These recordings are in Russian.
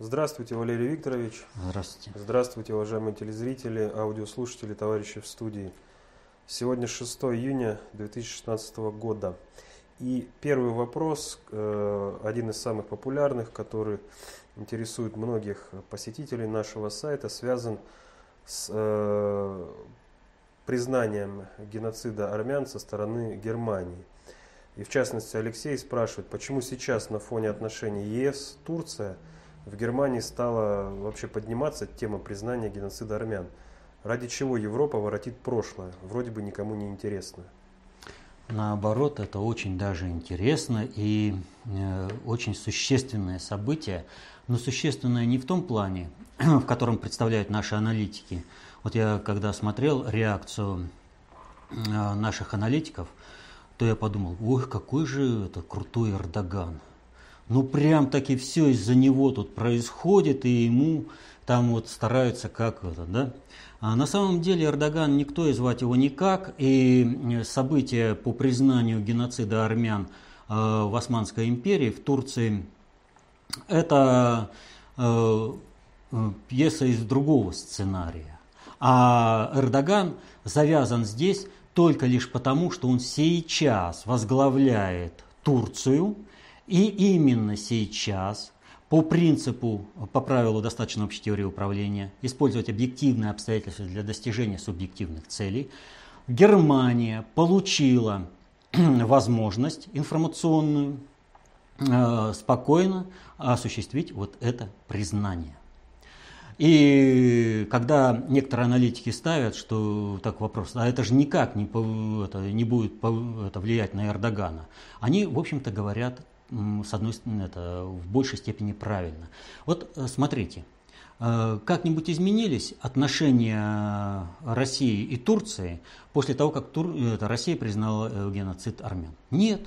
Здравствуйте, Валерий Викторович. Здравствуйте. Здравствуйте, уважаемые телезрители, аудиослушатели, товарищи в студии. Сегодня 6 июня 2016 года. И первый вопрос, э, один из самых популярных, который интересует многих посетителей нашего сайта, связан с э, признанием геноцида армян со стороны Германии. И в частности Алексей спрашивает, почему сейчас на фоне отношений ЕС-Турция – в Германии стала вообще подниматься тема признания геноцида армян. Ради чего Европа воротит прошлое, вроде бы никому не интересно. Наоборот, это очень даже интересно и э, очень существенное событие, но существенное не в том плане, в котором представляют наши аналитики. Вот я когда смотрел реакцию э, наших аналитиков, то я подумал, ой, какой же это крутой Эрдоган – ну прям таки все из-за него тут происходит, и ему там вот стараются как это, да. А на самом деле Эрдоган никто и звать его никак, и события по признанию геноцида армян э, в Османской империи, в Турции, это э, э, пьеса из другого сценария. А Эрдоган завязан здесь только лишь потому, что он сейчас возглавляет Турцию – и именно сейчас, по принципу, по правилу достаточно общей теории управления, использовать объективные обстоятельства для достижения субъективных целей, Германия получила возможность информационную э, спокойно осуществить вот это признание. И когда некоторые аналитики ставят, что так вопрос, а это же никак не, это, не будет это, влиять на Эрдогана, они, в общем-то, говорят с одной стороны, это в большей степени правильно. Вот э, смотрите, э, как-нибудь изменились отношения России и Турции после того, как Тур... это, Россия признала э, геноцид армян? Нет.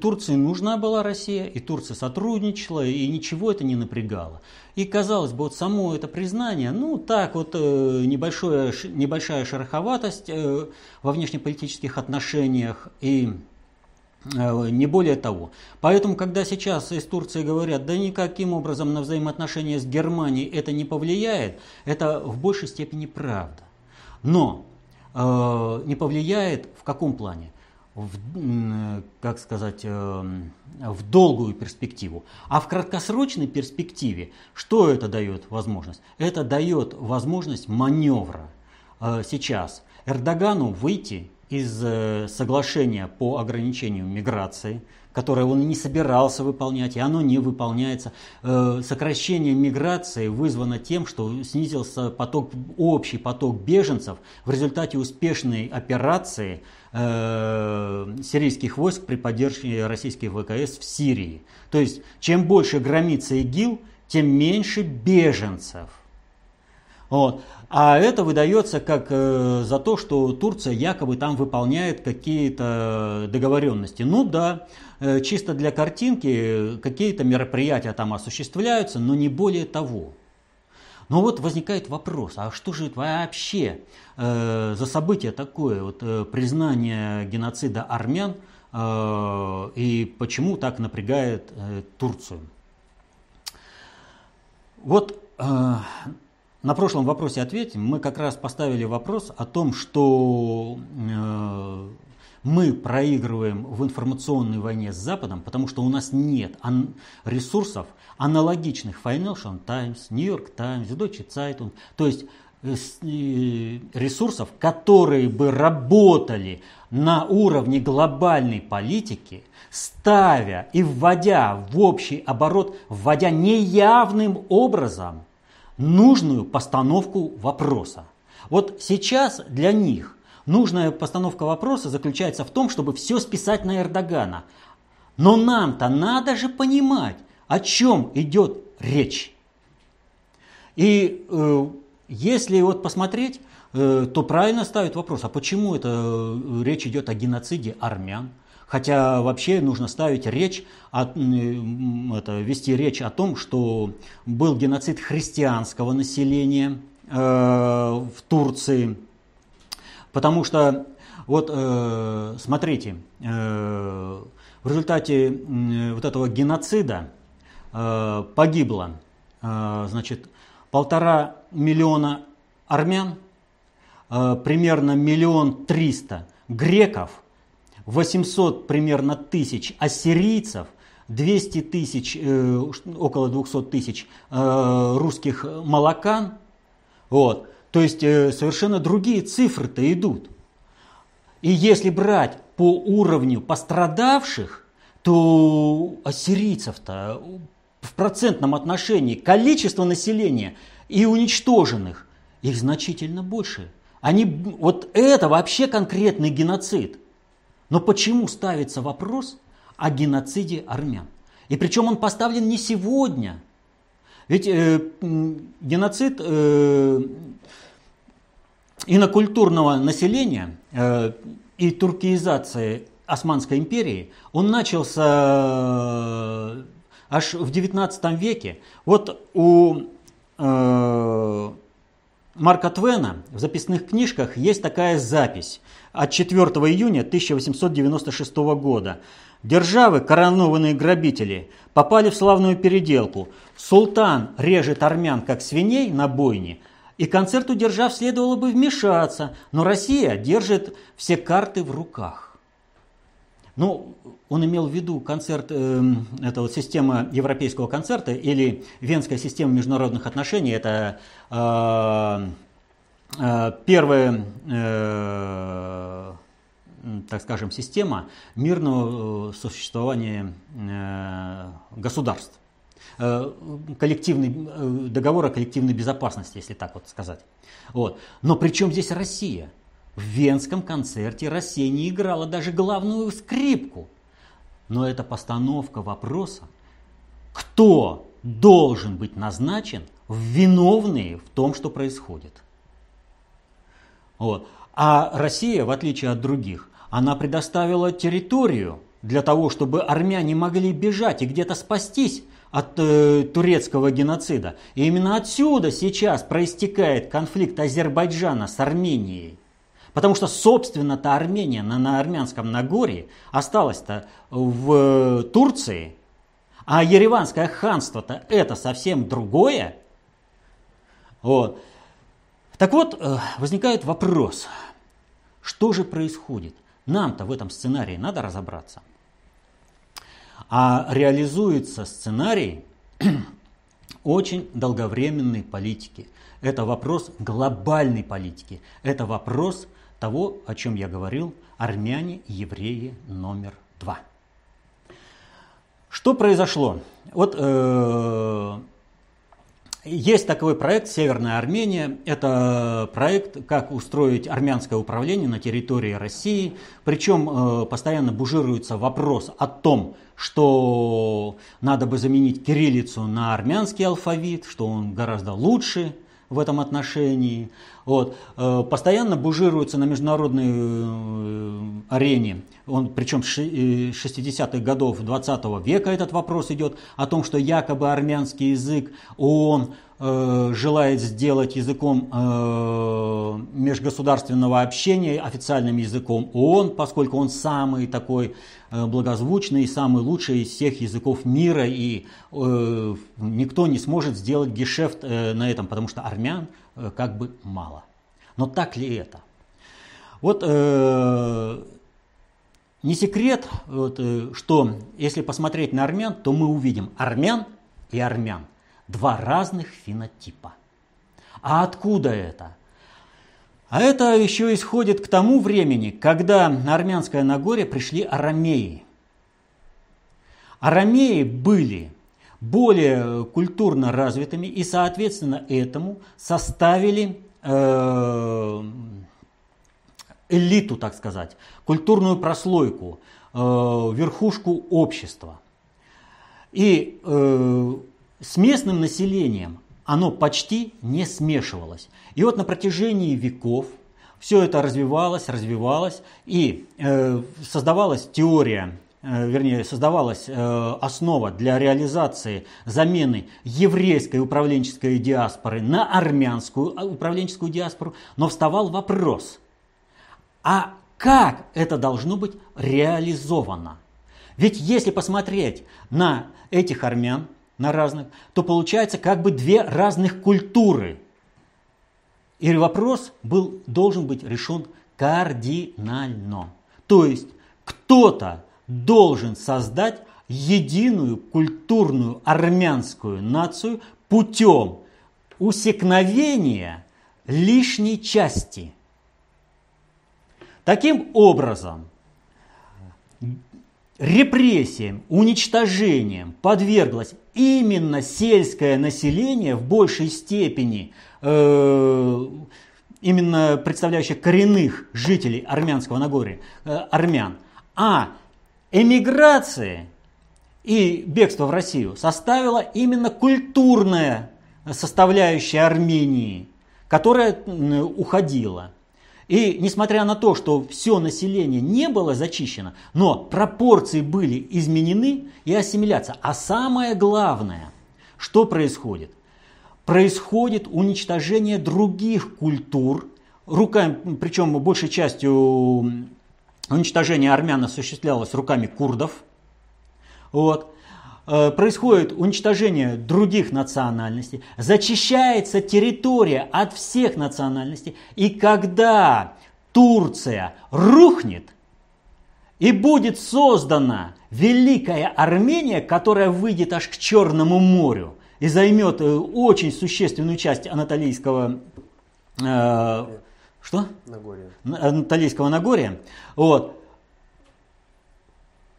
Турции нужна была Россия, и Турция сотрудничала, и ничего это не напрягало. И казалось бы, вот само это признание, ну так вот небольшое, небольшая шероховатость во внешнеполитических отношениях и Э, не более того. Поэтому, когда сейчас из Турции говорят, да никаким образом на взаимоотношения с Германией это не повлияет, это в большей степени правда. Но э, не повлияет в каком плане? В, как сказать, э, в долгую перспективу. А в краткосрочной перспективе что это дает возможность? Это дает возможность маневра э, сейчас Эрдогану выйти из э, соглашения по ограничению миграции, которое он не собирался выполнять, и оно не выполняется. Э, сокращение миграции вызвано тем, что снизился поток, общий поток беженцев в результате успешной операции э, сирийских войск при поддержке российских ВКС в Сирии. То есть, чем больше громится ИГИЛ, тем меньше беженцев. Вот. А это выдается как э, за то, что Турция якобы там выполняет какие-то договоренности. Ну да, э, чисто для картинки какие-то мероприятия там осуществляются, но не более того. Но вот возникает вопрос, а что же это вообще э, за событие такое, вот, э, признание геноцида армян э, и почему так напрягает э, Турцию? Вот э, на прошлом вопросе ответим. Мы как раз поставили вопрос о том, что э, мы проигрываем в информационной войне с Западом, потому что у нас нет ан- ресурсов, аналогичных Financial Times, New York Times, Deutsche Zeitung, то есть э, э, ресурсов, которые бы работали на уровне глобальной политики, ставя и вводя в общий оборот, вводя неявным образом нужную постановку вопроса. Вот сейчас для них нужная постановка вопроса заключается в том, чтобы все списать на Эрдогана. Но нам-то надо же понимать, о чем идет речь. И э, если вот посмотреть, э, то правильно ставит вопрос, а почему это э, речь идет о геноциде армян? Хотя вообще нужно ставить речь, о, это, вести речь о том, что был геноцид христианского населения э, в Турции. Потому что, вот э, смотрите, э, в результате э, вот этого геноцида э, погибло значит, полтора миллиона армян, примерно миллион триста греков, 800 примерно тысяч ассирийцев, 200 тысяч, около 200 тысяч русских молокан. Вот. То есть совершенно другие цифры-то идут. И если брать по уровню пострадавших, то ассирийцев-то в процентном отношении количество населения и уничтоженных их значительно больше. Они, вот это вообще конкретный геноцид. Но почему ставится вопрос о геноциде армян? И причем он поставлен не сегодня. Ведь э, геноцид э, инокультурного населения э, и туркизации Османской империи, он начался э, аж в 19 веке. Вот у э, Марка Твена в записных книжках есть такая запись от 4 июня 1896 года. Державы, коронованные грабители, попали в славную переделку. Султан режет армян, как свиней на бойне, и концерту держав следовало бы вмешаться, но Россия держит все карты в руках. Ну, он имел в виду концерт, э, это вот система европейского концерта или Венская система международных отношений. Это э, первая, э, так скажем, система мирного э, существования э, государств. Э, коллективный э, договор о коллективной безопасности, если так вот сказать. Вот. Но при чем здесь Россия? В Венском концерте Россия не играла даже главную скрипку. Но это постановка вопроса, кто должен быть назначен в виновные в том, что происходит. Вот. А Россия, в отличие от других, она предоставила территорию для того, чтобы армяне могли бежать и где-то спастись от э, турецкого геноцида. И именно отсюда сейчас проистекает конфликт Азербайджана с Арменией. Потому что, собственно-то, Армения на, на армянском Нагорье осталась-то в э, Турции, а Ереванское ханство-то это совсем другое. Вот. Так вот, э, возникает вопрос, что же происходит? Нам-то в этом сценарии надо разобраться. А реализуется сценарий очень долговременной политики. Это вопрос глобальной политики. Это вопрос того, о чем я говорил, армяне, евреи номер два. Что произошло? Вот э, есть такой проект «Северная Армения». Это проект, как устроить армянское управление на территории России. Причем э, постоянно бужируется вопрос о том, что надо бы заменить кириллицу на армянский алфавит, что он гораздо лучше в этом отношении. Вот. Э, постоянно бужируется на международной э, арене, он, причем с 60-х годов 20 века этот вопрос идет, о том, что якобы армянский язык ООН желает сделать языком э, межгосударственного общения, официальным языком ООН, поскольку он самый такой э, благозвучный и самый лучший из всех языков мира, и э, никто не сможет сделать гешефт э, на этом, потому что армян э, как бы мало. Но так ли это? Вот э, не секрет, вот, э, что если посмотреть на армян, то мы увидим армян и армян. Два разных фенотипа. А откуда это? А это еще исходит к тому времени, когда на Армянское Нагорье пришли арамеи. Арамеи были более культурно развитыми и, соответственно, этому составили э, элиту, так сказать, культурную прослойку, э, верхушку общества. И э, с местным населением оно почти не смешивалось. И вот на протяжении веков все это развивалось, развивалось, и э, создавалась теория, э, вернее, создавалась э, основа для реализации замены еврейской управленческой диаспоры на армянскую управленческую диаспору, но вставал вопрос – а как это должно быть реализовано? Ведь если посмотреть на этих армян, на разных, то получается как бы две разных культуры. И вопрос был, должен быть решен кардинально. То есть кто-то должен создать единую культурную армянскую нацию путем усекновения лишней части. Таким образом, репрессиям, уничтожениям подверглось именно сельское население в большей степени, э, именно представляющее коренных жителей армянского Нагорья, э, армян, а эмиграция и бегство в Россию составила именно культурная составляющая Армении, которая уходила. И несмотря на то, что все население не было зачищено, но пропорции были изменены и ассимиляция. А самое главное, что происходит? Происходит уничтожение других культур, руками, причем большей частью уничтожение армян осуществлялось руками курдов. Вот. Э, происходит уничтожение других национальностей, зачищается территория от всех национальностей, и когда Турция рухнет, и будет создана Великая Армения, которая выйдет аж к Черному морю и займет э, очень существенную часть Анатолийского э, что? Нагорья. Анатолийского Нагорья. Вот.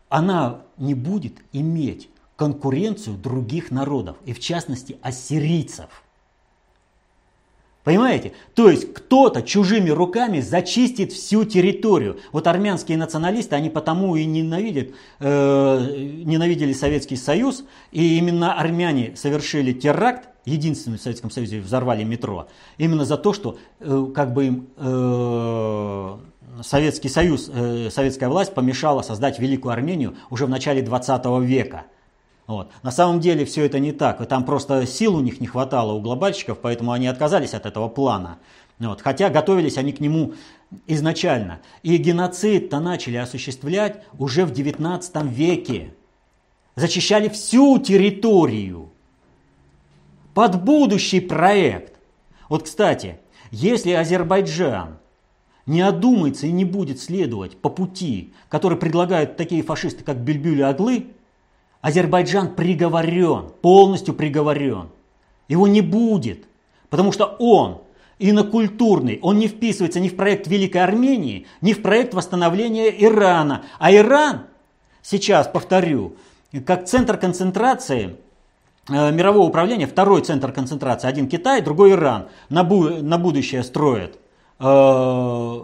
Она не будет иметь конкуренцию других народов, и в частности ассирийцев. Понимаете? То есть кто-то чужими руками зачистит всю территорию. Вот армянские националисты, они потому и ненавидят, э, ненавидели Советский Союз, и именно армяне совершили теракт, единственный в Советском Союзе взорвали метро, именно за то, что э, как бы им э, Советский Союз, э, советская власть помешала создать Великую Армению уже в начале 20 века. Вот. На самом деле все это не так. Там просто сил у них не хватало у глобальщиков, поэтому они отказались от этого плана. Вот. Хотя готовились они к нему изначально. И геноцид-то начали осуществлять уже в 19 веке. Зачищали всю территорию под будущий проект. Вот, кстати, если Азербайджан не одумается и не будет следовать по пути, который предлагают такие фашисты, как Бельбюль и Аглы, Азербайджан приговорен, полностью приговорен. Его не будет, потому что он инокультурный, он не вписывается ни в проект Великой Армении, ни в проект восстановления Ирана. А Иран, сейчас повторю, как центр концентрации э, мирового управления, второй центр концентрации, один Китай, другой Иран, на, бу- на будущее строит. Э,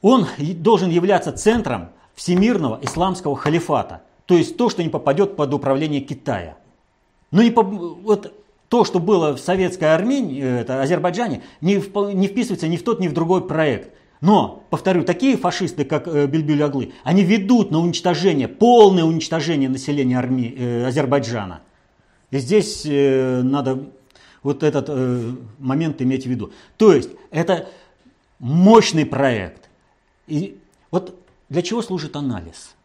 он должен являться центром всемирного исламского халифата – то есть то, что не попадет под управление Китая. Но не по, вот то, что было в советской Армении, э, это Азербайджане, не, в, не вписывается ни в тот, ни в другой проект. Но, повторю, такие фашисты, как э, Бельбюль Аглы, они ведут на уничтожение, полное уничтожение населения Арми, э, Азербайджана. И здесь э, надо вот этот э, момент иметь в виду. То есть это мощный проект. И вот для чего служит анализ?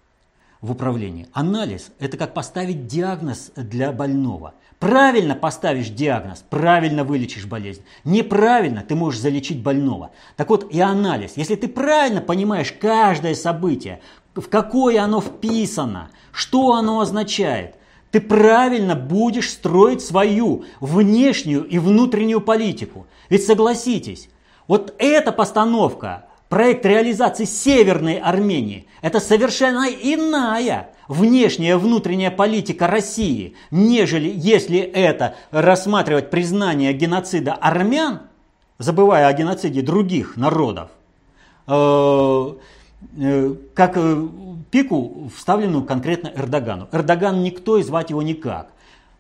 В управлении. Анализ – это как поставить диагноз для больного. Правильно поставишь диагноз, правильно вылечишь болезнь. Неправильно ты можешь залечить больного. Так вот и анализ. Если ты правильно понимаешь каждое событие, в какое оно вписано, что оно означает, ты правильно будешь строить свою внешнюю и внутреннюю политику. Ведь согласитесь, вот эта постановка Проект реализации Северной Армении – это совершенно иная внешняя внутренняя политика России, нежели если это рассматривать признание геноцида армян, забывая о геноциде других народов, э, э, как э, пику, вставленную конкретно Эрдогану. Эрдоган никто и звать его никак.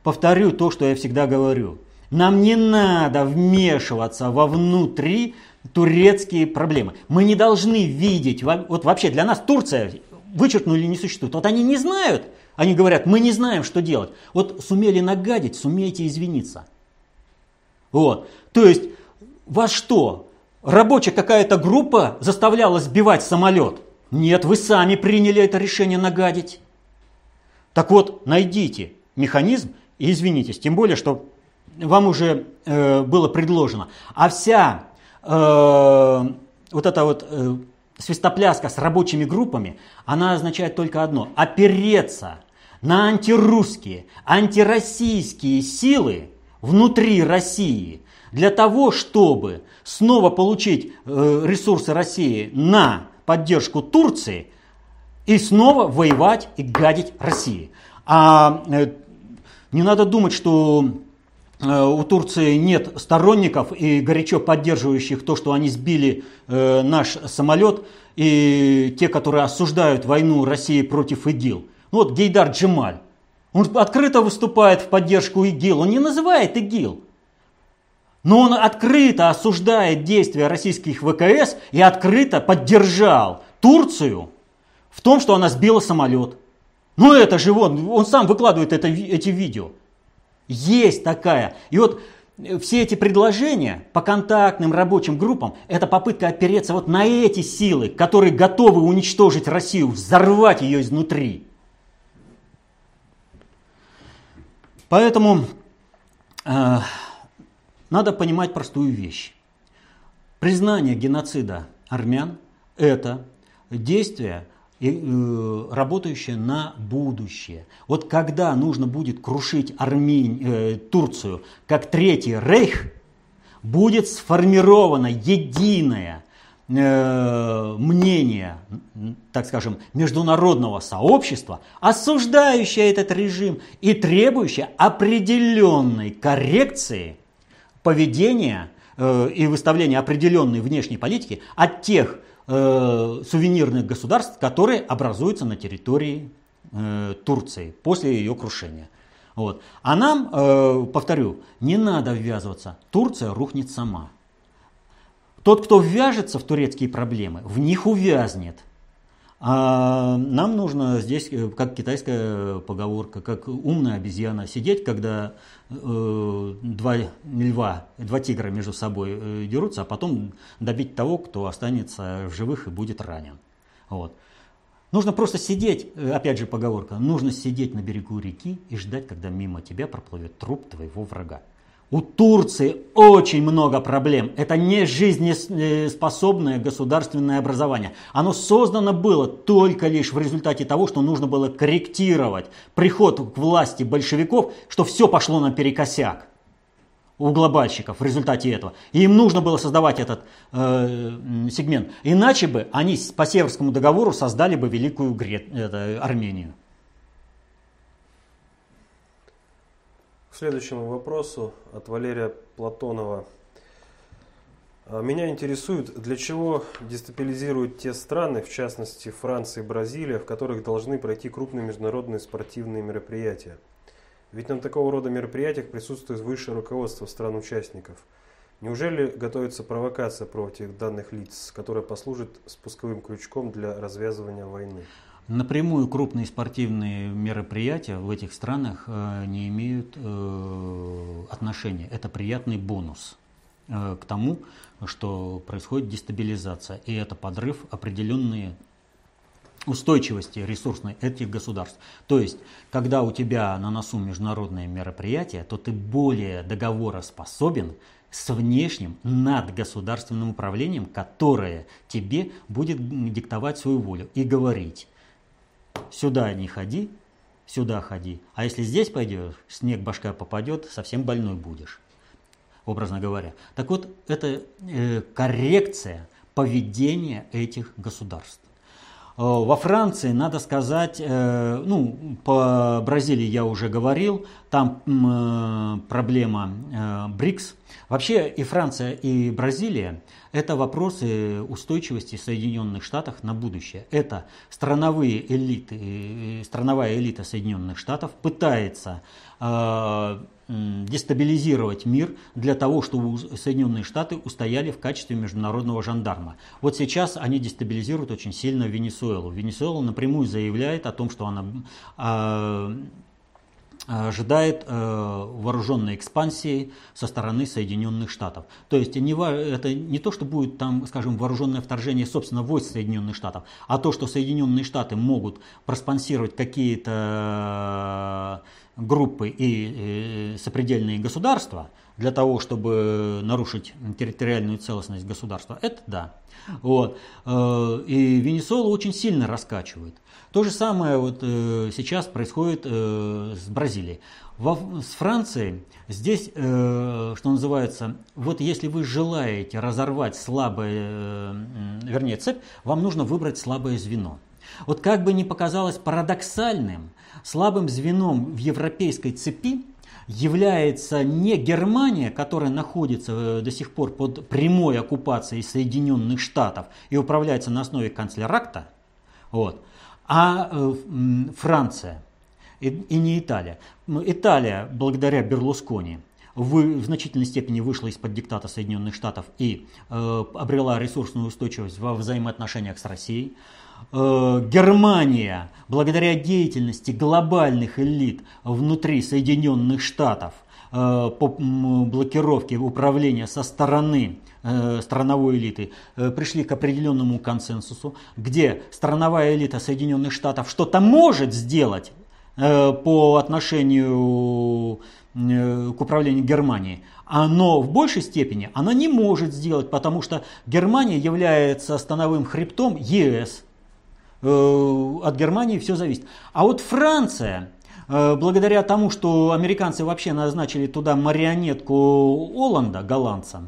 Повторю то, что я всегда говорю. Нам не надо вмешиваться во внутри турецкие проблемы. Мы не должны видеть, вот вообще для нас Турция вычеркнули не существует. Вот они не знают, они говорят, мы не знаем, что делать. Вот сумели нагадить, сумейте извиниться. Вот. То есть, вас что, рабочая какая-то группа заставляла сбивать самолет? Нет, вы сами приняли это решение нагадить. Так вот, найдите механизм И извинитесь, тем более, что вам уже э, было предложено. А вся э, вот эта вот э, свистопляска с рабочими группами, она означает только одно – опереться на антирусские, антироссийские силы внутри России для того, чтобы снова получить э, ресурсы России на поддержку Турции и снова воевать и гадить России. А э, не надо думать, что у Турции нет сторонников и горячо поддерживающих то, что они сбили э, наш самолет, и те, которые осуждают войну России против ИГИЛ. Ну вот Гейдар Джемаль. Он открыто выступает в поддержку ИГИЛ. Он не называет ИГИЛ. Но он открыто осуждает действия российских ВКС и открыто поддержал Турцию в том, что она сбила самолет. Ну это же он, он сам выкладывает это, эти видео. Есть такая. И вот э, все эти предложения по контактным рабочим группам, это попытка опереться вот на эти силы, которые готовы уничтожить Россию, взорвать ее изнутри. Поэтому э, надо понимать простую вещь. Признание геноцида армян – это действие, Э, работающее на будущее. Вот когда нужно будет крушить Армень, э, Турцию как Третий Рейх, будет сформировано единое э, мнение, так скажем, международного сообщества, осуждающее этот режим и требующее определенной коррекции поведения э, и выставления определенной внешней политики от тех э, сувенирных государств, которые образуются на территории э, Турции после ее крушения. Вот. А нам, э, повторю, не надо ввязываться. Турция рухнет сама. Тот, кто ввяжется в турецкие проблемы, в них увязнет. А нам нужно здесь, э, как китайская поговорка, как умная обезьяна, сидеть, когда э, два льва, два тигра между собой э, дерутся, а потом добить того, кто останется в живых и будет ранен. Вот. Нужно просто сидеть, э, опять же поговорка, нужно сидеть на берегу реки и ждать, когда мимо тебя проплывет труп твоего врага. У Турции очень много проблем. Это не жизнеспособное государственное образование. Оно создано было только лишь в результате того, что нужно было корректировать приход к власти большевиков, что все пошло наперекосяк у глобальщиков в результате этого. И им нужно было создавать этот э, сегмент. Иначе бы они по Северскому договору создали бы Великую Грет, это, Армению. Следующему вопросу от Валерия Платонова. А, меня интересует, для чего дестабилизируют те страны, в частности Франция и Бразилия, в которых должны пройти крупные международные спортивные мероприятия. Ведь на такого рода мероприятиях присутствует высшее руководство стран-участников. Неужели готовится провокация против данных лиц, которая послужит спусковым крючком для развязывания войны? Напрямую крупные спортивные мероприятия в этих странах э, не имеют э, отношения. Это приятный бонус э, к тому, что происходит дестабилизация. И это подрыв определенные устойчивости ресурсной этих государств. То есть, когда у тебя на носу международные мероприятия, то ты более договороспособен с внешним надгосударственным управлением, которое тебе будет диктовать свою волю и говорить, сюда не ходи, сюда ходи. А если здесь пойдешь, снег башка попадет, совсем больной будешь, образно говоря. Так вот, это э, коррекция поведения этих государств. Э, во Франции, надо сказать, э, ну, по Бразилии я уже говорил, там э, проблема БРИКС. Вообще и Франция, и Бразилия – это вопросы устойчивости Соединенных Штатов на будущее. Это страновые элиты, страновая элита Соединенных Штатов пытается дестабилизировать мир для того, чтобы Соединенные Штаты устояли в качестве международного жандарма. Вот сейчас они дестабилизируют очень сильно Венесуэлу. Венесуэла напрямую заявляет о том, что она э, ожидает э, вооруженной экспансии со стороны Соединенных Штатов. То есть это не то, что будет там, скажем, вооруженное вторжение, собственно, войск Соединенных Штатов, а то, что Соединенные Штаты могут проспонсировать какие-то группы и э, сопредельные государства для того, чтобы нарушить территориальную целостность государства, это да. Вот. Э, и Венесуэлу очень сильно раскачивает. То же самое вот э, сейчас происходит э, с Бразилией. Во, с Францией здесь, э, что называется, вот если вы желаете разорвать слабое, э, вернее цепь, вам нужно выбрать слабое звено. Вот как бы ни показалось парадоксальным, слабым звеном в европейской цепи является не Германия, которая находится э, до сих пор под прямой оккупацией Соединенных Штатов и управляется на основе канцлеракта, вот, а э, Франция и, не Италия. Италия, благодаря Берлускони, в, значительной степени вышла из-под диктата Соединенных Штатов и э, обрела ресурсную устойчивость во взаимоотношениях с Россией. Э, Германия, благодаря деятельности глобальных элит внутри Соединенных Штатов по блокировке управления со стороны э, страновой элиты пришли к определенному консенсусу, где страновая элита Соединенных Штатов что-то может сделать по отношению к управлению Германией, но в большей степени она не может сделать, потому что Германия является становым хребтом ЕС. Э, от Германии все зависит. А вот Франция, э, благодаря тому, что американцы вообще назначили туда марионетку Оланда, голландца,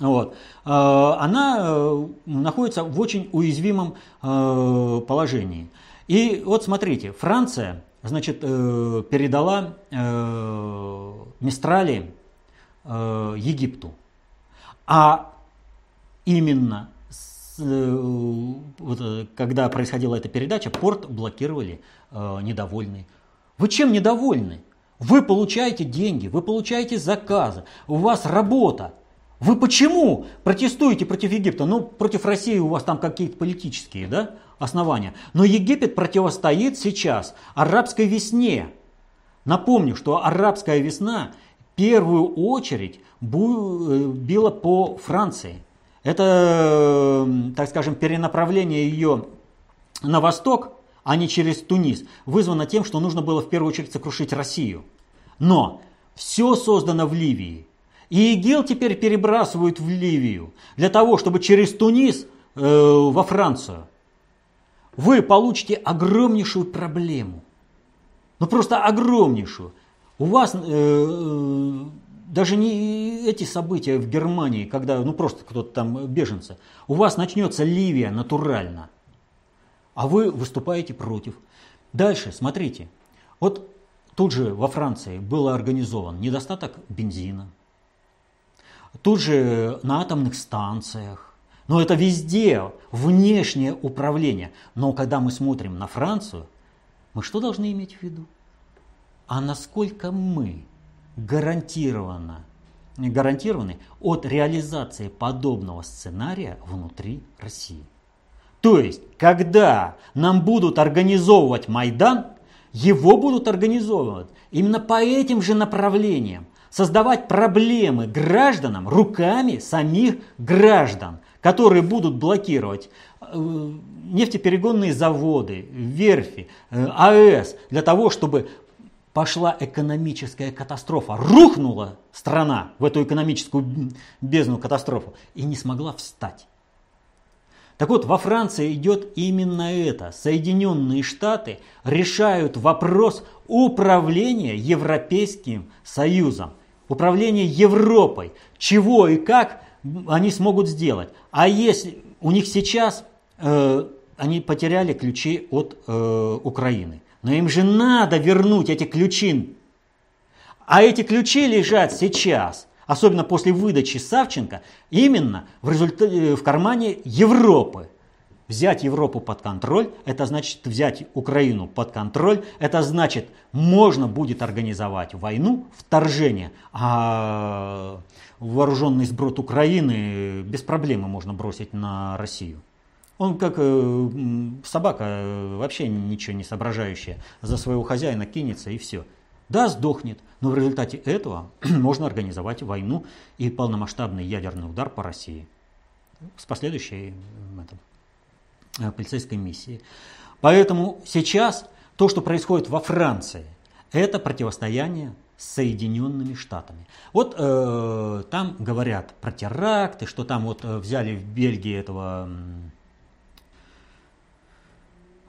вот, э, она находится в очень уязвимом положении. И вот смотрите, Франция, значит, передала Мистрали Египту. А именно Э, э, когда происходила эта передача, порт блокировали э, недовольные. Вы чем недовольны? Вы получаете деньги, вы получаете заказы, у вас работа. Вы почему протестуете против Египта? Ну, против России у вас там какие-то политические да, основания. Но Египет противостоит сейчас арабской весне. Напомню, что арабская весна в первую очередь била по Франции. Это, так скажем, перенаправление ее на восток, а не через Тунис, вызвано тем, что нужно было в первую очередь сокрушить Россию. Но все создано в Ливии. И ИГИЛ теперь перебрасывают в Ливию для того, чтобы через Тунис э, во Францию. Вы получите огромнейшую проблему. Ну просто огромнейшую. У вас э, э даже не эти события в Германии, когда ну просто кто-то там беженцы, у вас начнется Ливия натурально, а вы выступаете против. Дальше, смотрите, вот тут же во Франции был организован недостаток бензина, тут же на атомных станциях, но это везде внешнее управление. Но когда мы смотрим на Францию, мы что должны иметь в виду? А насколько мы гарантированно, гарантированы от реализации подобного сценария внутри России. То есть, когда нам будут организовывать Майдан, его будут организовывать именно по этим же направлениям, создавать проблемы гражданам руками самих граждан, которые будут блокировать э, нефтеперегонные заводы, верфи, э, АЭС, для того, чтобы пошла экономическая катастрофа. Рухнула страна в эту экономическую бездну катастрофу и не смогла встать. Так вот, во Франции идет именно это. Соединенные Штаты решают вопрос управления Европейским Союзом, управления Европой. Чего и как они смогут сделать. А если у них сейчас э, они потеряли ключи от э, Украины. Но им же надо вернуть эти ключи. А эти ключи лежат сейчас, особенно после выдачи Савченко, именно в, результате, в кармане Европы. Взять Европу под контроль, это значит взять Украину под контроль, это значит можно будет организовать войну, вторжение, а вооруженный сброд Украины без проблемы можно бросить на Россию. Он как э, собака, э, вообще ничего не соображающая, за своего хозяина кинется и все. Да, сдохнет, но в результате этого можно организовать войну и полномасштабный ядерный удар по России с последующей это, э, полицейской миссией. Поэтому сейчас то, что происходит во Франции, Это противостояние с Соединенными Штатами. Вот э, там говорят про теракты, что там вот э, взяли в Бельгии этого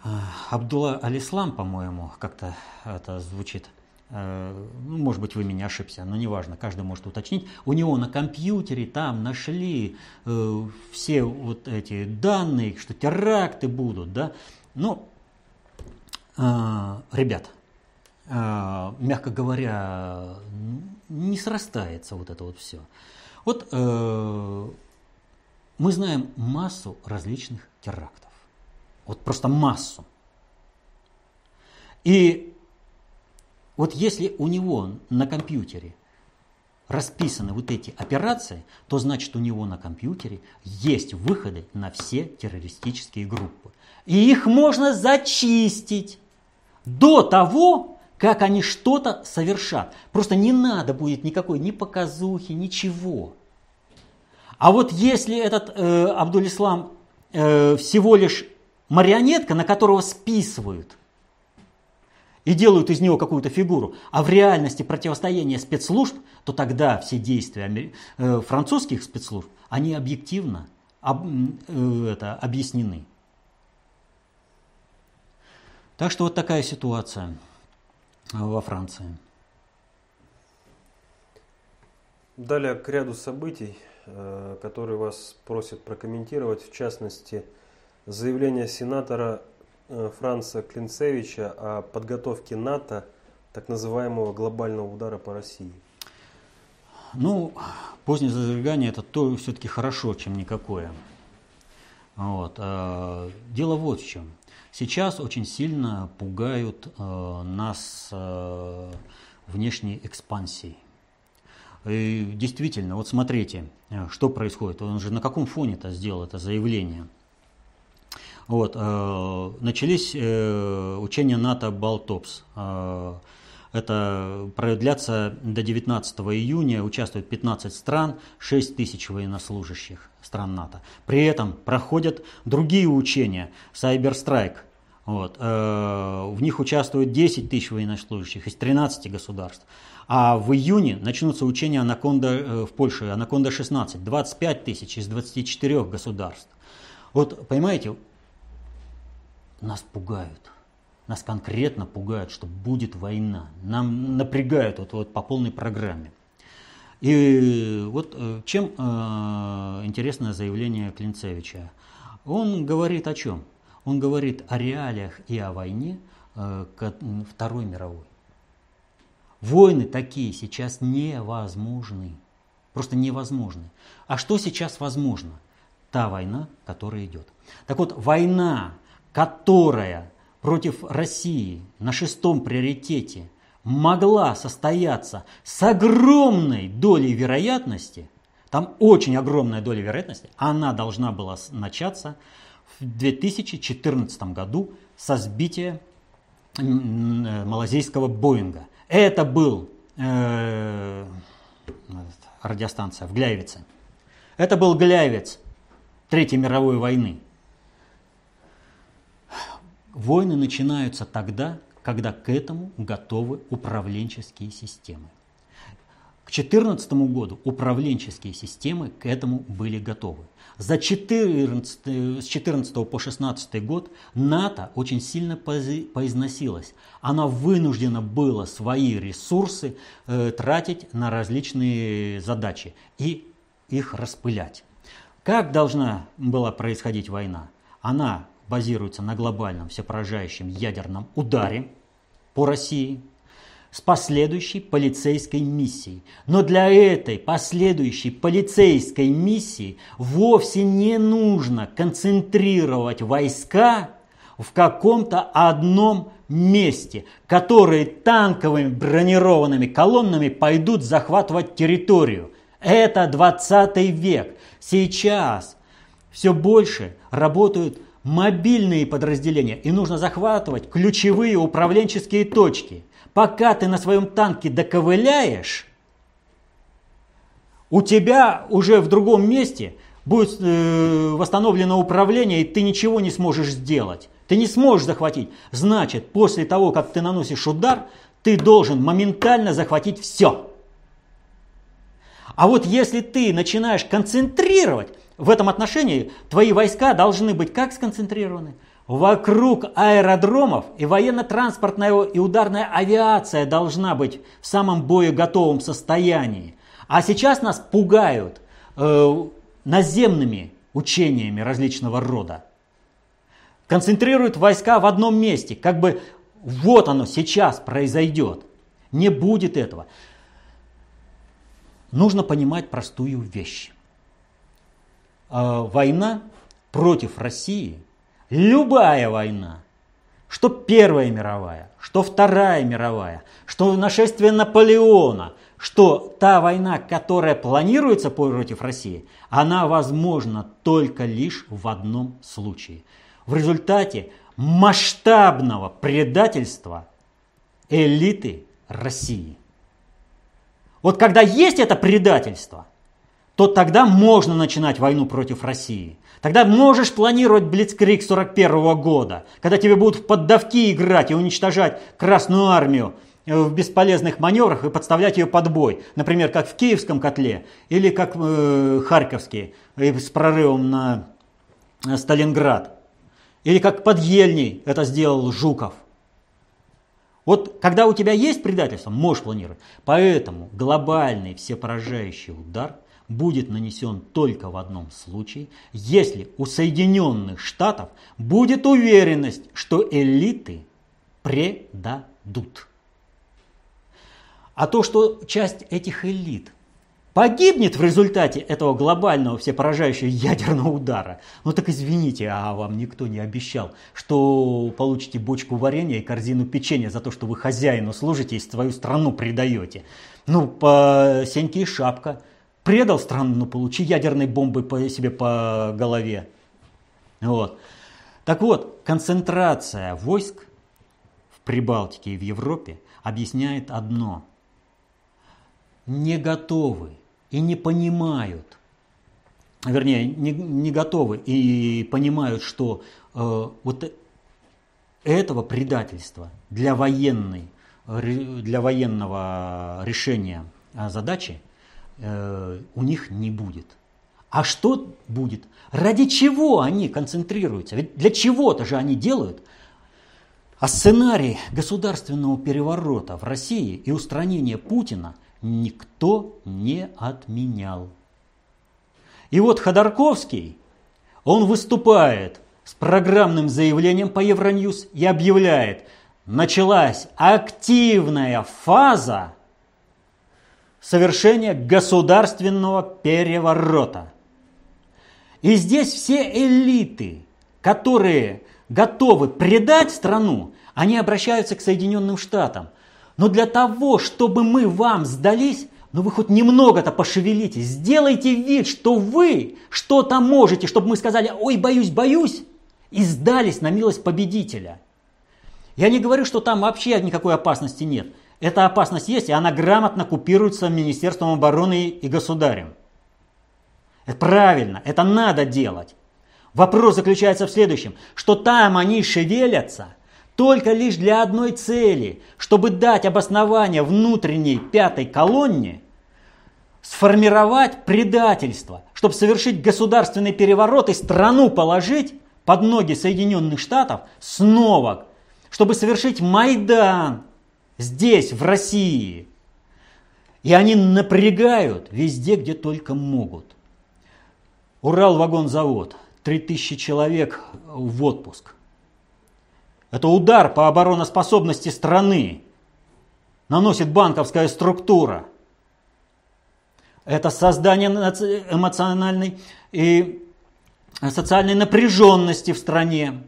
э, Абдулла Алислам, по-моему, как-то это звучит. Э, ну, может быть, вы меня ошибся, но неважно, каждый может уточнить. У него на компьютере там нашли э, все вот эти данные, что теракты будут, да. Ну, э, ребят, мягко говоря, не срастается вот это вот все. Вот мы знаем массу различных терактов. Вот просто массу. И вот если у него на компьютере расписаны вот эти операции, то значит у него на компьютере есть выходы на все террористические группы. И их можно зачистить до того, как они что-то совершат. Просто не надо будет никакой ни показухи, ничего. А вот если этот э, Абдулислам э, всего лишь марионетка, на которого списывают – и делают из него какую-то фигуру, а в реальности противостояние спецслужб, то тогда все действия э, французских спецслужб, они объективно об, э, это, объяснены. Так что вот такая ситуация во Франции. Далее к ряду событий, э, которые вас просят прокомментировать, в частности, заявление сенатора Э, Франца Клинцевича о подготовке НАТО так называемого глобального удара по России? Ну, позднее зажигание это то все-таки хорошо, чем никакое. Вот. Э, дело вот в чем. Сейчас очень сильно пугают э, нас внешней экспансией. И действительно, вот смотрите, что происходит. Он же на каком фоне-то сделал это заявление? Вот, э, начались э, учения НАТО «Балтопс». Э, это продлятся до 19 июня, участвуют 15 стран, 6 тысяч военнослужащих стран НАТО. При этом проходят другие учения, Cyberstrike. Вот, э, в них участвуют 10 тысяч военнослужащих из 13 государств. А в июне начнутся учения «Анаконда» э, в Польше, «Анаконда-16», 25 тысяч из 24 государств. Вот, понимаете, нас пугают. Нас конкретно пугают, что будет война. Нам напрягают вот, вот по полной программе. И вот э, чем э, интересное заявление Клинцевича. Он говорит о чем? Он говорит о реалиях и о войне э, Второй мировой. Войны такие сейчас невозможны. Просто невозможны. А что сейчас возможно? Та война, которая идет. Так вот, война которая против России на шестом приоритете могла состояться с огромной долей вероятности, там очень огромная доля вероятности, она должна была начаться в 2014 году со сбития э, малазийского Боинга. Это был э, радиостанция в Гляевице. Это был Гляевец Третьей мировой войны. Войны начинаются тогда, когда к этому готовы управленческие системы. К 2014 году управленческие системы к этому были готовы. За 14, с 14 по 16 год НАТО очень сильно поизносилась. Она вынуждена была свои ресурсы э, тратить на различные задачи и их распылять. Как должна была происходить война? Она базируется на глобальном всепоражающем ядерном ударе по России с последующей полицейской миссией. Но для этой последующей полицейской миссии вовсе не нужно концентрировать войска в каком-то одном месте, которые танковыми бронированными колоннами пойдут захватывать территорию. Это 20 век. Сейчас все больше работают мобильные подразделения, и нужно захватывать ключевые управленческие точки. Пока ты на своем танке доковыляешь, у тебя уже в другом месте будет э, восстановлено управление, и ты ничего не сможешь сделать. Ты не сможешь захватить. Значит, после того, как ты наносишь удар, ты должен моментально захватить все. А вот если ты начинаешь концентрировать, в этом отношении твои войска должны быть как сконцентрированы? Вокруг аэродромов и военно-транспортная и ударная авиация должна быть в самом боеготовом состоянии. А сейчас нас пугают э, наземными учениями различного рода. Концентрируют войска в одном месте, как бы вот оно сейчас произойдет. Не будет этого. Нужно понимать простую вещь. Э, война против России, любая война, что Первая мировая, что Вторая мировая, что нашествие Наполеона, что та война, которая планируется против России, она возможна только лишь в одном случае. В результате масштабного предательства элиты России. Вот когда есть это предательство – то тогда можно начинать войну против России. Тогда можешь планировать Блицкрик 41 года, когда тебе будут в поддавки играть и уничтожать Красную Армию э, в бесполезных маневрах и подставлять ее под бой. Например, как в Киевском котле или как э, Харьковский э, с прорывом на э, Сталинград. Или как под Ельней это сделал Жуков. Вот когда у тебя есть предательство, можешь планировать. Поэтому глобальный всепоражающий удар – будет нанесен только в одном случае, если у Соединенных Штатов будет уверенность, что элиты предадут. А то, что часть этих элит погибнет в результате этого глобального всепоражающего ядерного удара, ну так извините, а вам никто не обещал, что получите бочку варенья и корзину печенья за то, что вы хозяину служите и свою страну предаете. Ну, по Сеньке и шапка – предал страну, ну получи ядерной бомбой по себе по голове. Вот. Так вот, концентрация войск в Прибалтике и в Европе объясняет одно. Не готовы и не понимают, вернее, не, не готовы и понимают, что э, вот этого предательства для, военной, для военного решения задачи э, у них не будет. А что будет? Ради чего они концентрируются? Ведь для чего-то же они делают. А сценарий государственного переворота в России и устранения Путина никто не отменял. И вот Ходорковский, он выступает с программным заявлением по Евроньюз и объявляет, началась активная фаза совершения государственного переворота. И здесь все элиты, которые готовы предать страну, они обращаются к Соединенным Штатам. Но для того, чтобы мы вам сдались, ну вы хоть немного-то пошевелитесь, сделайте вид, что вы что-то можете, чтобы мы сказали, ой, боюсь, боюсь, и сдались на милость победителя. Я не говорю, что там вообще никакой опасности нет – эта опасность есть, и она грамотно купируется Министерством обороны и государем. Это правильно, это надо делать. Вопрос заключается в следующем, что там они шевелятся только лишь для одной цели, чтобы дать обоснование внутренней пятой колонне, сформировать предательство, чтобы совершить государственный переворот и страну положить под ноги Соединенных Штатов снова, чтобы совершить Майдан, здесь, в России. И они напрягают везде, где только могут. Урал-вагонзавод, 3000 человек в отпуск. Это удар по обороноспособности страны. Наносит банковская структура. Это создание эмоциональной и социальной напряженности в стране.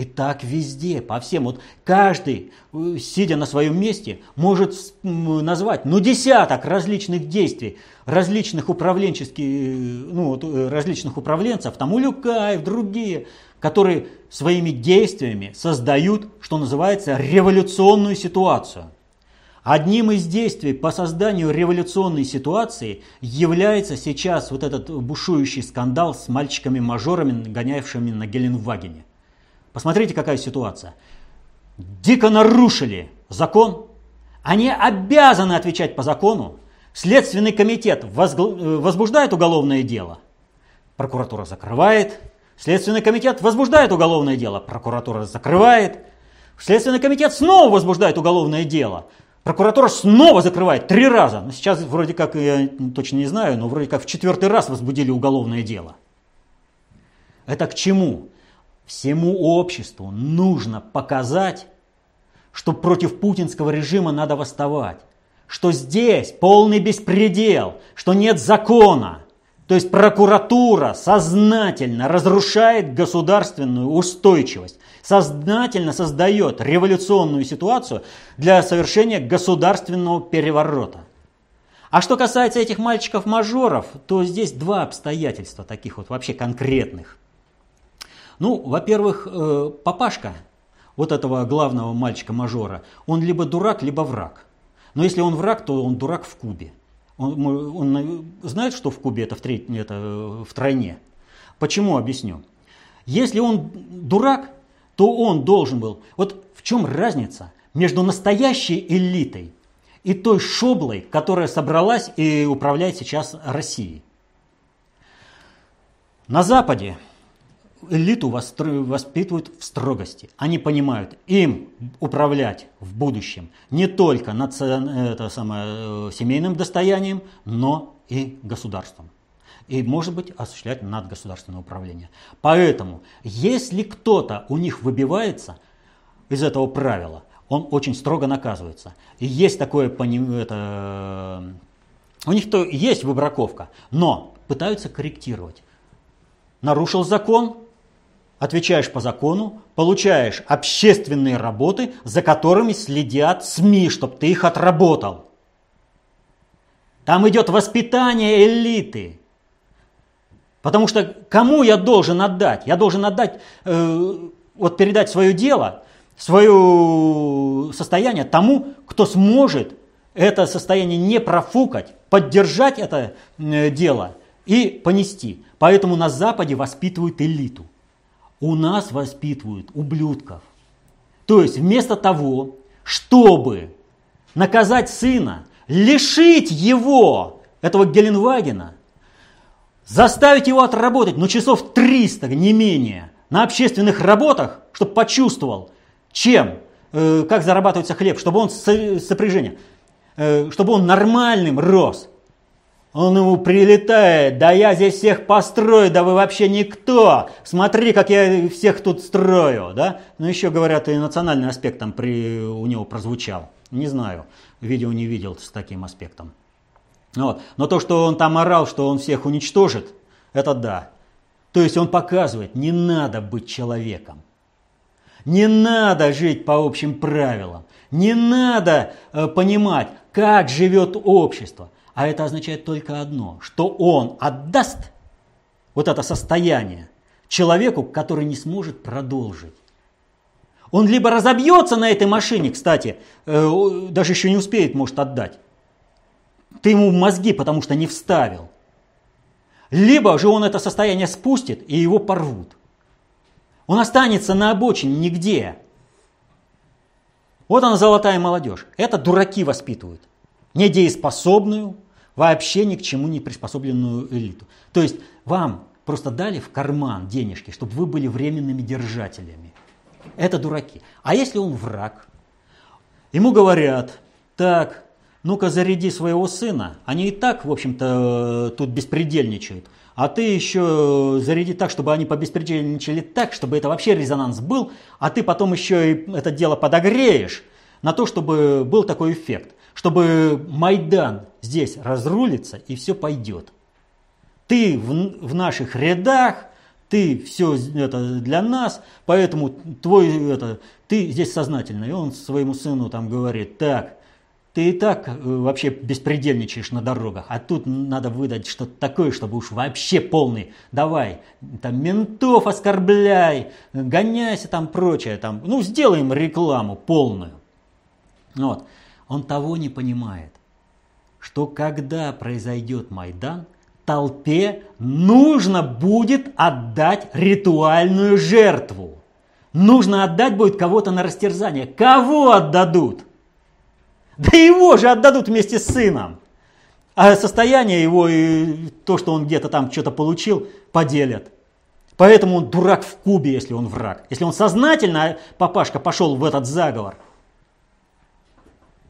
И так везде, по всем. Вот каждый, э, сидя на своем месте, может назвать ну, десяток различных действий, различных управленческих, э, ну, вот, э, различных управленцев, там Улюкаев, другие, которые своими действиями создают, что называется, революционную ситуацию. Одним из действий по созданию революционной ситуации является сейчас вот этот бушующий скандал с мальчиками-мажорами, гоняющими на Геленвагене. Посмотрите, какая ситуация. Дико нарушили закон. Они обязаны отвечать по закону. Следственный комитет возбуждает уголовное дело. Прокуратура закрывает. Следственный комитет возбуждает уголовное дело. Прокуратура закрывает. Следственный комитет снова возбуждает уголовное дело. Прокуратура снова закрывает три раза. Ну, сейчас вроде как, я точно не знаю, но вроде как в четвертый раз возбудили уголовное дело. Это к чему? Всему обществу нужно показать, что против путинского режима надо восставать, что здесь полный беспредел, что нет закона. То есть прокуратура сознательно разрушает государственную устойчивость сознательно создает революционную ситуацию для совершения государственного переворота. А что касается этих мальчиков-мажоров, то здесь два обстоятельства таких вот вообще конкретных. Ну, во-первых, э, папашка вот этого главного мальчика-мажора, он либо дурак, либо враг. Но если он враг, то он дурак в Кубе. Он, он знает, что в Кубе это в, треть, это э, в тройне. Почему объясню? Если он дурак, то он должен был. Вот в чем разница между настоящей элитой и той шоблой, которая собралась и управляет сейчас Россией. На Западе элиту воспитывают в строгости. Они понимают, им управлять в будущем не только над это самое, э, семейным достоянием, но и государством и, может быть, осуществлять надгосударственное управление. Поэтому, если кто-то у них выбивается из этого правила, он очень строго наказывается. И есть такое, это, у них то есть выбраковка, но пытаются корректировать. Нарушил закон, отвечаешь по закону, получаешь общественные работы, за которыми следят СМИ, чтобы ты их отработал. Там идет воспитание элиты. Потому что кому я должен отдать? Я должен отдать, э, вот передать свое дело, свое состояние тому, кто сможет это состояние не профукать, поддержать это э, дело и понести. Поэтому на Западе воспитывают элиту. У нас воспитывают ублюдков. То есть вместо того, чтобы наказать сына, лишить его, этого Геленвагена – Заставить его отработать, ну, часов 300, не менее, на общественных работах, чтобы почувствовал, чем, э, как зарабатывается хлеб, чтобы он сопряжение, э, чтобы он нормальным рос. Он ему прилетает, да я здесь всех построю, да вы вообще никто. Смотри, как я всех тут строю, да? Ну еще говорят, и национальный аспект там при, у него прозвучал. Не знаю, видео не видел с таким аспектом. Вот. Но то, что он там орал, что он всех уничтожит, это да. То есть он показывает, не надо быть человеком. Не надо жить по общим правилам. Не надо э, понимать, как живет общество. А это означает только одно, что он отдаст вот это состояние человеку, который не сможет продолжить. Он либо разобьется на этой машине, кстати, э, даже еще не успеет, может, отдать. Ты ему мозги, потому что не вставил. Либо же он это состояние спустит и его порвут. Он останется на обочине нигде. Вот она золотая молодежь. Это дураки воспитывают. Недееспособную, вообще ни к чему не приспособленную элиту. То есть вам просто дали в карман денежки, чтобы вы были временными держателями. Это дураки. А если он враг? Ему говорят, так, ну-ка заряди своего сына. Они и так, в общем-то, тут беспредельничают. А ты еще заряди так, чтобы они побеспредельничали так, чтобы это вообще резонанс был, а ты потом еще и это дело подогреешь на то, чтобы был такой эффект, чтобы Майдан здесь разрулится и все пойдет. Ты в, в наших рядах, ты все это для нас, поэтому твой это, ты здесь сознательный. И он своему сыну там говорит, так, ты и так э, вообще беспредельничаешь на дорогах, а тут надо выдать что-то такое, чтобы уж вообще полный. Давай, там ментов оскорбляй, гоняйся там прочее, там, ну сделаем рекламу полную. Вот. Он того не понимает, что когда произойдет Майдан, толпе нужно будет отдать ритуальную жертву. Нужно отдать будет кого-то на растерзание. Кого отдадут? Да его же отдадут вместе с сыном. А состояние его и то, что он где-то там что-то получил, поделят. Поэтому он дурак в Кубе, если он враг. Если он сознательно, папашка, пошел в этот заговор,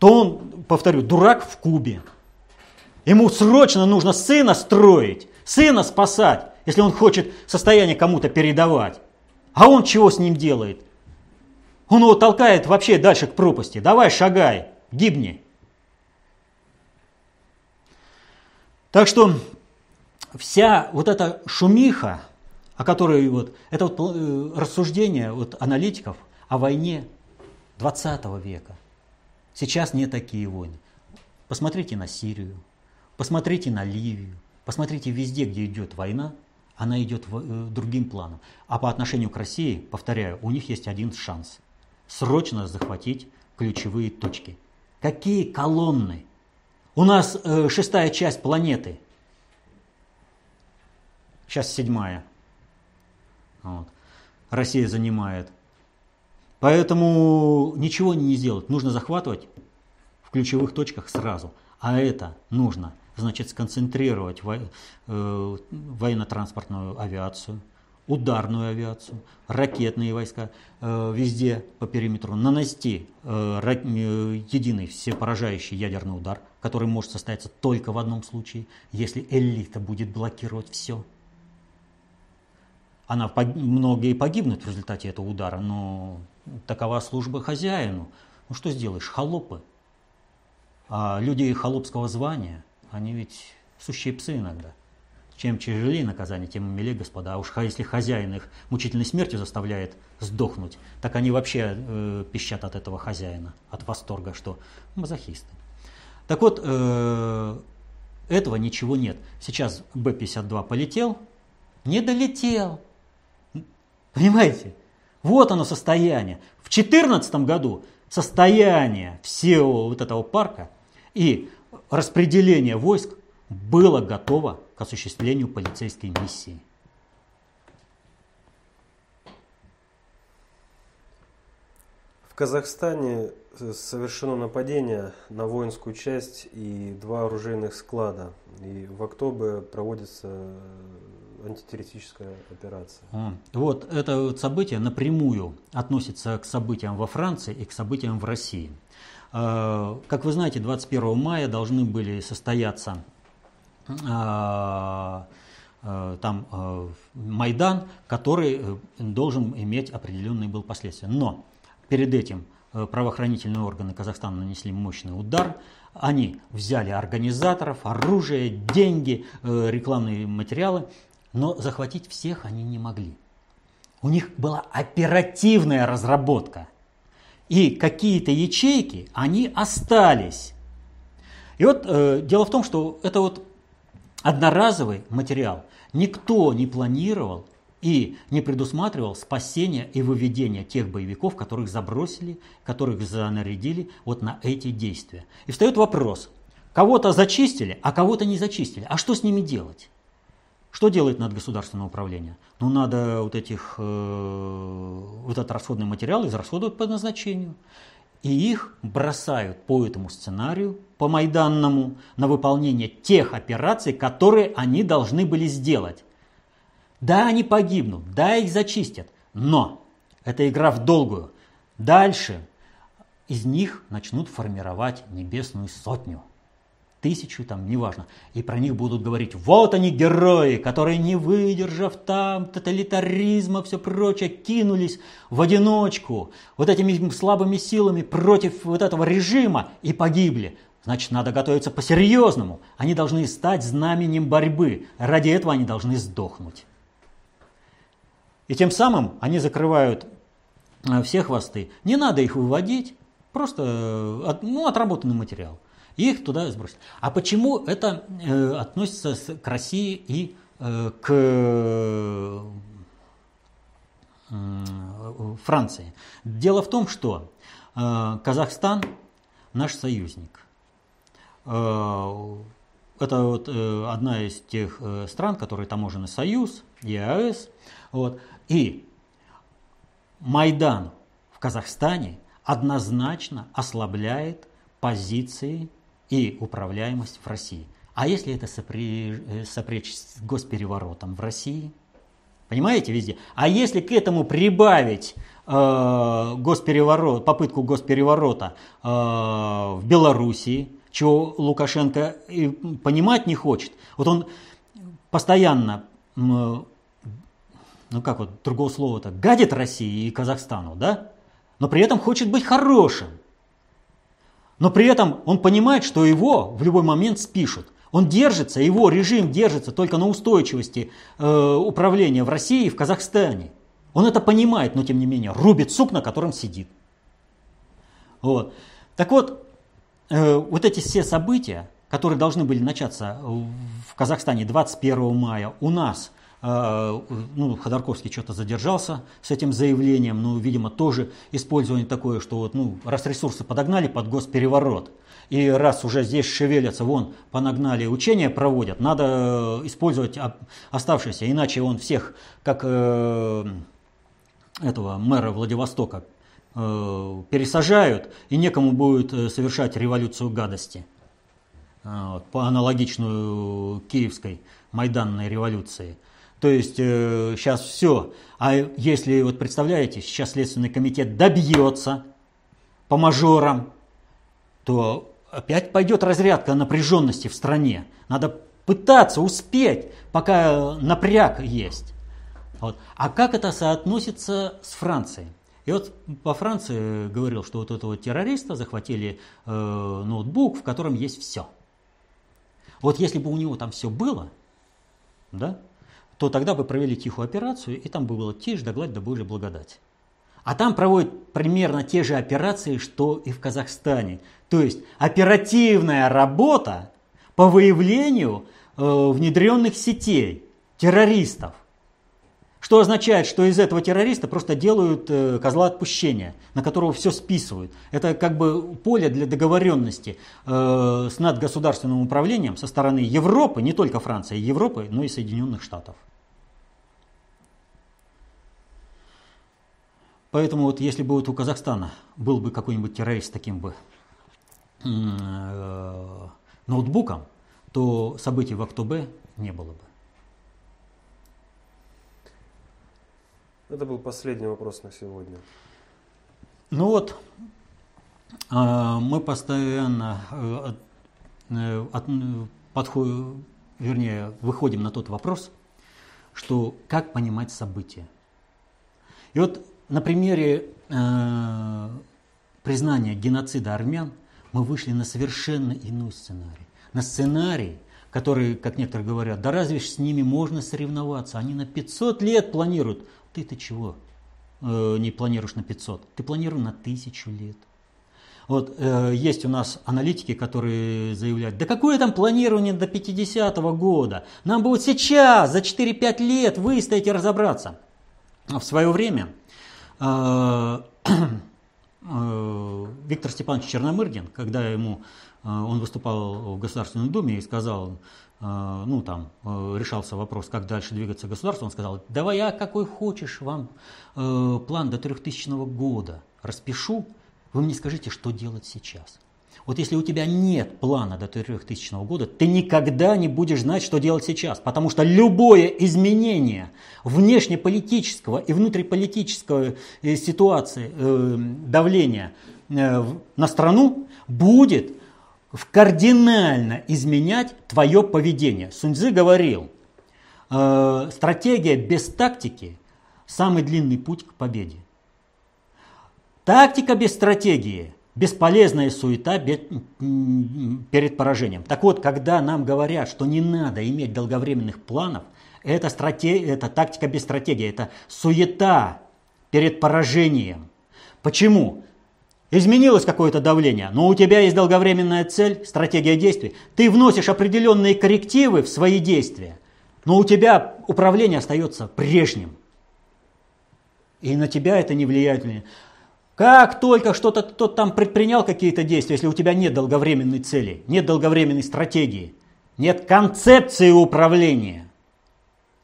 то он, повторю, дурак в Кубе. Ему срочно нужно сына строить, сына спасать, если он хочет состояние кому-то передавать. А он чего с ним делает? Он его толкает вообще дальше к пропасти. Давай, шагай, гибни. Так что вся вот эта шумиха, о которой вот, это вот э, рассуждение вот аналитиков о войне 20 века. Сейчас не такие войны. Посмотрите на Сирию, посмотрите на Ливию, посмотрите везде, где идет война, она идет э, другим планом. А по отношению к России, повторяю, у них есть один шанс. Срочно захватить ключевые точки. Какие колонны? У нас э, шестая часть планеты. Сейчас седьмая. Вот. Россия занимает. Поэтому ничего не сделать. Нужно захватывать в ключевых точках сразу. А это нужно, значит, сконцентрировать во, э, военно-транспортную авиацию, ударную авиацию, ракетные войска э, везде по периметру, нанести э, э, единый всепоражающий ядерный удар, который может состояться только в одном случае, если элита будет блокировать все. Она многие погибнут в результате этого удара, но такова служба хозяину. Ну что сделаешь, холопы. А люди холопского звания, они ведь сущие псы иногда. Чем тяжелее наказание, тем милее господа. А уж если хозяин их мучительной смертью заставляет сдохнуть, так они вообще э, пищат от этого хозяина, от восторга, что мазохисты. Так вот, э, этого ничего нет. Сейчас Б-52 полетел, не долетел. Понимаете? Вот оно состояние. В 2014 году состояние всего вот этого парка и распределение войск было готово к осуществлению полицейской миссии. В Казахстане э, совершено нападение на воинскую часть и два оружейных склада. И в октябре проводится э, антитеррористическая операция. А, вот это вот событие напрямую относится к событиям во Франции и к событиям в России. А, как вы знаете, 21 мая должны были состояться а, а, там Майдан, который э, должен иметь определенные был последствия. Но перед этим э, правоохранительные органы Казахстана нанесли мощный удар. Они взяли организаторов, оружие, деньги, э, рекламные материалы, но захватить всех они не могли. У них была оперативная разработка – и какие-то ячейки, они остались. И вот э, дело в том, что это вот одноразовый материал. Никто не планировал и не предусматривал спасения и выведения тех боевиков, которых забросили, которых занарядили вот на эти действия. И встает вопрос, кого-то зачистили, а кого-то не зачистили. А что с ними делать? Что делает надгосударственное управление? Ну, надо вот, этих, э, вот этот расходный материал израсходовать по назначению. И их бросают по этому сценарию, по Майданному, на выполнение тех операций, которые они должны были сделать. Да, они погибнут, да, их зачистят, но это игра в долгую. Дальше из них начнут формировать небесную сотню тысячу, там, неважно. И про них будут говорить, вот они герои, которые, не выдержав там тоталитаризма, все прочее, кинулись в одиночку, вот этими слабыми силами против вот этого режима и погибли. Значит, надо готовиться по-серьезному. Они должны стать знаменем борьбы. Ради этого они должны сдохнуть. И тем самым они закрывают э, все хвосты. Не надо их выводить, просто э, ну, отработанный материал их туда сбросить. А почему это э, относится к России и э, к э, Франции? Дело в том, что э, Казахстан наш союзник. Э, это вот э, одна из тех э, стран, которые таможенный союз, ЕАЭС. Вот. И Майдан в Казахстане однозначно ослабляет позиции и управляемость в России. А если это. Э, сопречь с госпереворотом в России? Понимаете, везде. А если к этому прибавить э, госпереворот, попытку госпереворота э, в Белоруссии, чего Лукашенко и понимать не хочет. Вот он постоянно, ну как вот другого слова-то, гадит России и Казахстану, да? Но при этом хочет быть хорошим. Но при этом он понимает, что его в любой момент спишут. Он держится, его режим держится только на устойчивости э, управления в России и в Казахстане. Он это понимает, но тем не менее рубит сук, на котором сидит. Вот. Так вот, э, вот эти все события, которые должны были начаться в Казахстане 21 мая, у нас ну, Ходорковский что-то задержался с этим заявлением, ну, видимо, тоже использование такое, что вот, ну, раз ресурсы подогнали под госпереворот, и раз уже здесь шевелятся, вон, понагнали, учения проводят, надо использовать оставшиеся, иначе он всех, как э, этого мэра Владивостока, э, пересажают, и некому будет э, совершать революцию гадости, э, по аналогичную киевской майданной революции – то есть э, сейчас все. А если, вот представляете, сейчас Следственный комитет добьется по мажорам, то опять пойдет разрядка напряженности в стране. Надо пытаться успеть, пока напряг есть. Вот. А как это соотносится с Францией? И вот по Франции говорил, что вот этого террориста захватили э, ноутбук, в котором есть все. Вот если бы у него там все было, да, то тогда бы провели тихую операцию, и там бы было тишь да гладь да Божья благодать. А там проводят примерно те же операции, что и в Казахстане. То есть оперативная работа по выявлению э, внедренных сетей, террористов. Что означает, что из этого террориста просто делают э, козла отпущения, на которого все списывают. Это как бы поле для договоренности э, с надгосударственным управлением со стороны Европы, не только Франции, Европы, но и Соединенных Штатов. Поэтому вот если бы вот у Казахстана был бы какой-нибудь террорист таким бы э, ноутбуком, то событий в Актобе не было бы. Это был последний вопрос на сегодня. Ну вот, э, мы постоянно э, подходим, вернее, выходим на тот вопрос, что как понимать события. И вот на примере э, признания геноцида армян мы вышли на совершенно иной сценарий. На сценарий, который, как некоторые говорят, да разве с ними можно соревноваться? Они на 500 лет планируют. Ты-то чего э, не планируешь на 500? Ты планируешь на тысячу лет. Вот э, есть у нас аналитики, которые заявляют, да какое там планирование до 50-го года? Нам вот сейчас, за 4-5 лет выстоять и разобраться. А в свое время а, э, Виктор Степанович Черномырдин, когда ему э, он выступал в Государственной Думе и сказал, э, ну там решался вопрос, как дальше двигаться государство, он сказал, давай я какой хочешь вам план до 3000 года распишу, вы мне скажите, что делать сейчас. Вот если у тебя нет плана до 3000 года, ты никогда не будешь знать, что делать сейчас. Потому что любое изменение внешнеполитического и внутриполитического э, ситуации, э, давления э, на страну будет кардинально изменять твое поведение. Суньцзы говорил, стратегия без тактики – самый длинный путь к победе. Тактика без стратегии – бесполезная суета перед поражением. Так вот, когда нам говорят, что не надо иметь долговременных планов, это, стратег... это тактика без стратегии, это суета перед поражением. Почему? Изменилось какое-то давление, но у тебя есть долговременная цель, стратегия действий. Ты вносишь определенные коррективы в свои действия, но у тебя управление остается прежним. И на тебя это не влияет. Как только что-то кто-то там предпринял какие-то действия, если у тебя нет долговременной цели, нет долговременной стратегии, нет концепции управления,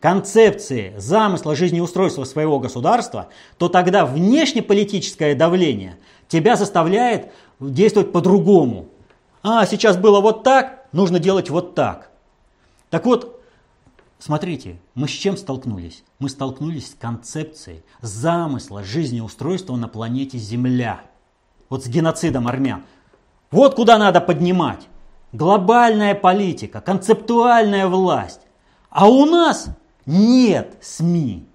концепции замысла жизнеустройства своего государства, то тогда внешнеполитическое давление тебя заставляет действовать по-другому. А, сейчас было вот так, нужно делать вот так. Так вот, смотрите, мы с чем столкнулись? Мы столкнулись с концепцией замысла жизнеустройства на планете Земля. Вот с геноцидом армян. Вот куда надо поднимать. Глобальная политика, концептуальная власть. А у нас нет СМИ,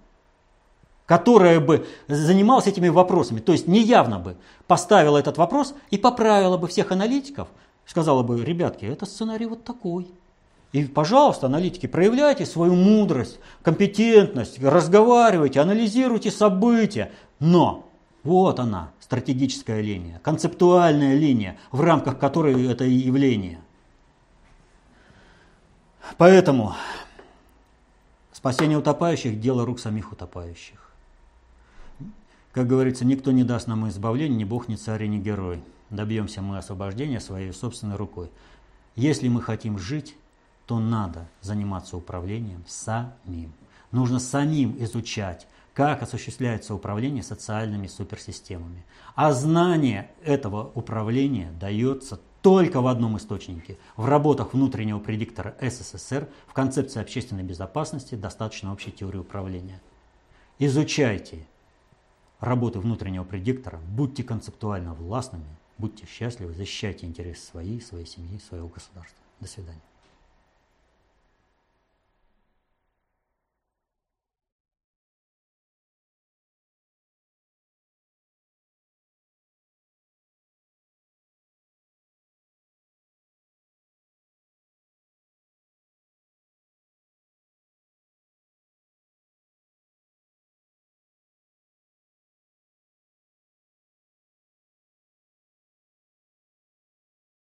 которая бы занималась этими вопросами. То есть неявно бы поставила этот вопрос и поправила бы всех аналитиков. Сказала бы, ребятки, это сценарий вот такой. И, пожалуйста, аналитики, проявляйте свою мудрость, компетентность, разговаривайте, анализируйте события. Но вот она, стратегическая линия, концептуальная линия, в рамках которой это явление. Поэтому спасение утопающих – дело рук самих утопающих. Как говорится, никто не даст нам избавления, ни Бог, ни царь, ни герой. Добьемся мы освобождения своей собственной рукой. Если мы хотим жить, то надо заниматься управлением самим. Нужно самим изучать, как осуществляется управление социальными суперсистемами. А знание этого управления дается только в одном источнике – в работах внутреннего предиктора СССР в концепции общественной безопасности достаточно общей теории управления. Изучайте работы внутреннего предиктора, будьте концептуально властными, будьте счастливы, защищайте интересы своей, своей семьи, своего государства. До свидания.